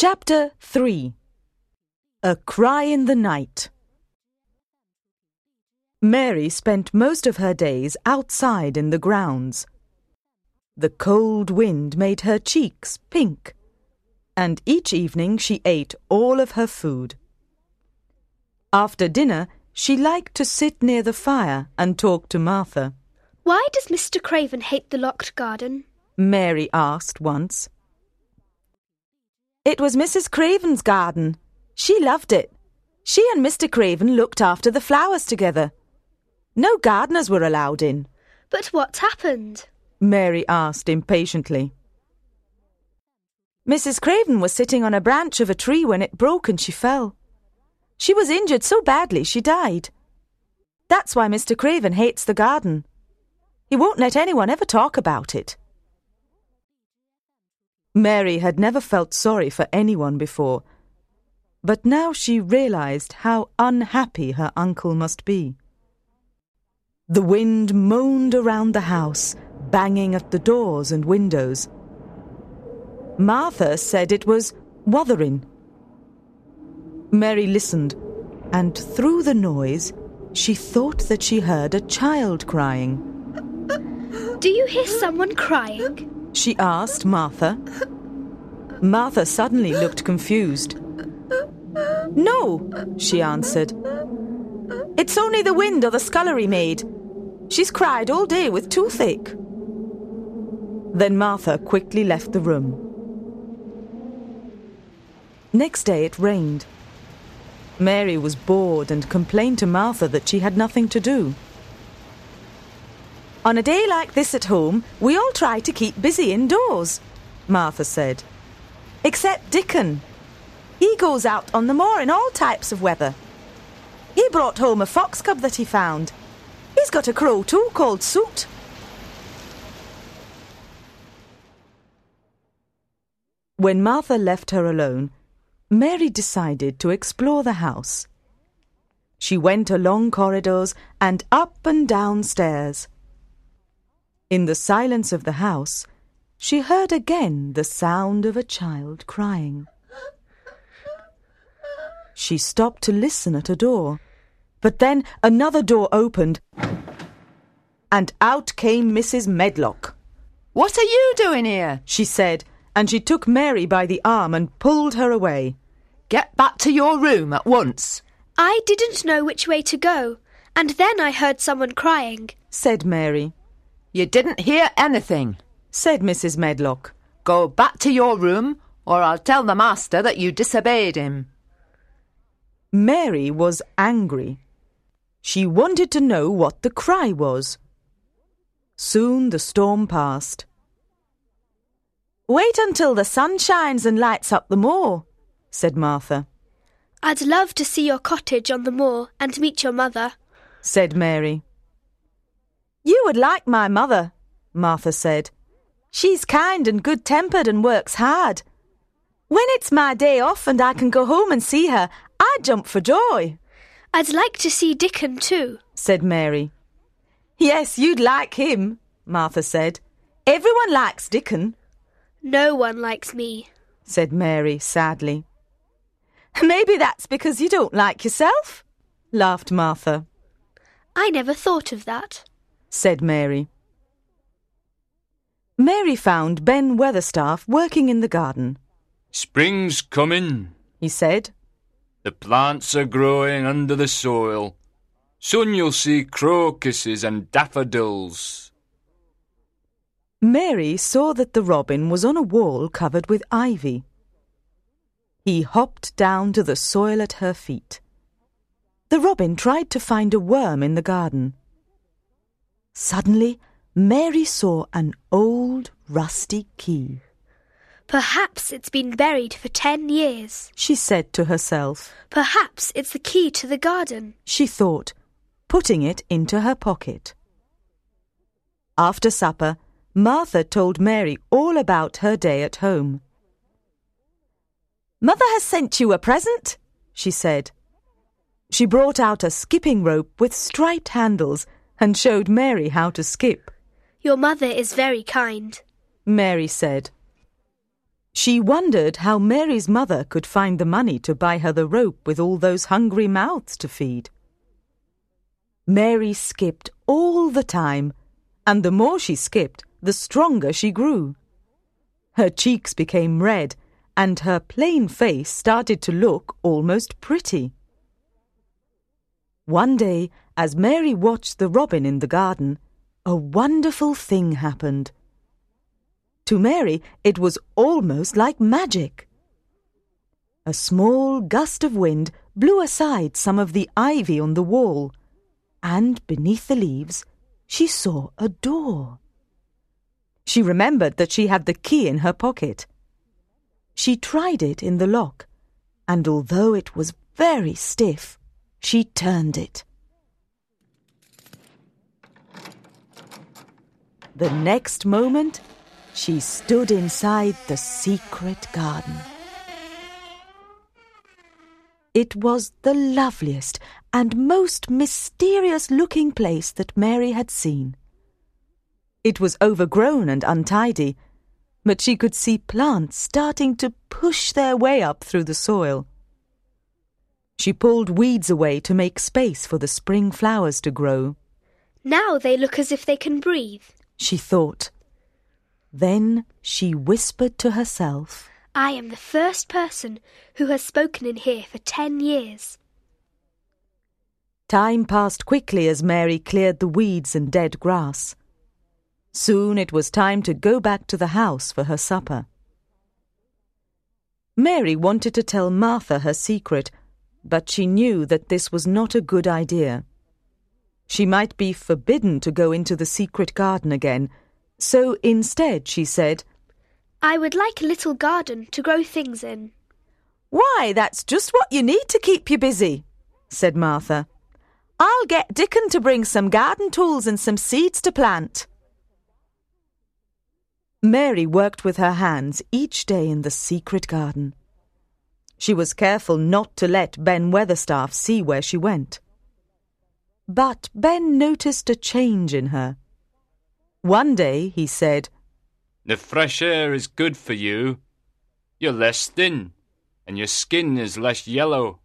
Chapter 3 A Cry in the Night Mary spent most of her days outside in the grounds. The cold wind made her cheeks pink, and each evening she ate all of her food. After dinner, she liked to sit near the fire and talk to Martha. Why does Mr. Craven hate the locked garden? Mary asked once. It was Mrs. Craven's garden. She loved it. She and Mr. Craven looked after the flowers together. No gardeners were allowed in. But what happened? Mary asked impatiently. Mrs. Craven was sitting on a branch of a tree when it broke and she fell. She was injured so badly she died. That's why Mr. Craven hates the garden. He won't let anyone ever talk about it. Mary had never felt sorry for anyone before, but now she realized how unhappy her uncle must be. The wind moaned around the house, banging at the doors and windows. Martha said it was wuthering. Mary listened, and through the noise, she thought that she heard a child crying. Do you hear someone crying? She asked Martha. Martha suddenly looked confused. No, she answered. It's only the wind or the scullery maid. She's cried all day with toothache. Then Martha quickly left the room. Next day it rained. Mary was bored and complained to Martha that she had nothing to do. On a day like this at home, we all try to keep busy indoors, Martha said. Except Dickon. He goes out on the moor in all types of weather. He brought home a fox cub that he found. He's got a crow too called Soot. When Martha left her alone, Mary decided to explore the house. She went along corridors and up and down stairs. In the silence of the house, she heard again the sound of a child crying. She stopped to listen at a door, but then another door opened, and out came Mrs. Medlock. What are you doing here? She said, and she took Mary by the arm and pulled her away. Get back to your room at once. I didn't know which way to go, and then I heard someone crying, said Mary. You didn't hear anything, said Mrs. Medlock. Go back to your room, or I'll tell the master that you disobeyed him. Mary was angry. She wanted to know what the cry was. Soon the storm passed. Wait until the sun shines and lights up the moor, said Martha. I'd love to see your cottage on the moor and meet your mother, said Mary. You would like my mother, Martha said. She's kind and good tempered and works hard. When it's my day off and I can go home and see her, I jump for joy. I'd like to see Dickon too, said Mary. Yes, you'd like him, Martha said. Everyone likes Dickon. No one likes me, said Mary sadly. Maybe that's because you don't like yourself, laughed Martha. I never thought of that, said Mary. Mary found Ben Weatherstaff working in the garden. Spring's coming, he said. The plants are growing under the soil. Soon you'll see crocuses and daffodils. Mary saw that the robin was on a wall covered with ivy. He hopped down to the soil at her feet. The robin tried to find a worm in the garden. Suddenly, Mary saw an old rusty key. Perhaps it's been buried for ten years, she said to herself. Perhaps it's the key to the garden, she thought, putting it into her pocket. After supper, Martha told Mary all about her day at home. Mother has sent you a present, she said. She brought out a skipping rope with striped handles and showed Mary how to skip. Your mother is very kind, Mary said. She wondered how Mary's mother could find the money to buy her the rope with all those hungry mouths to feed. Mary skipped all the time, and the more she skipped, the stronger she grew. Her cheeks became red, and her plain face started to look almost pretty. One day, as Mary watched the robin in the garden, a wonderful thing happened. To Mary, it was almost like magic. A small gust of wind blew aside some of the ivy on the wall, and beneath the leaves, she saw a door. She remembered that she had the key in her pocket. She tried it in the lock, and although it was very stiff, she turned it. The next moment, she stood inside the secret garden. It was the loveliest and most mysterious looking place that Mary had seen. It was overgrown and untidy, but she could see plants starting to push their way up through the soil. She pulled weeds away to make space for the spring flowers to grow. Now they look as if they can breathe, she thought. Then she whispered to herself, I am the first person who has spoken in here for ten years. Time passed quickly as Mary cleared the weeds and dead grass. Soon it was time to go back to the house for her supper. Mary wanted to tell Martha her secret, but she knew that this was not a good idea. She might be forbidden to go into the secret garden again, so instead she said, I would like a little garden to grow things in. Why, that's just what you need to keep you busy, said Martha. I'll get Dickon to bring some garden tools and some seeds to plant. Mary worked with her hands each day in the secret garden. She was careful not to let Ben Weatherstaff see where she went. But Ben noticed a change in her. One day he said, The fresh air is good for you. You're less thin, and your skin is less yellow.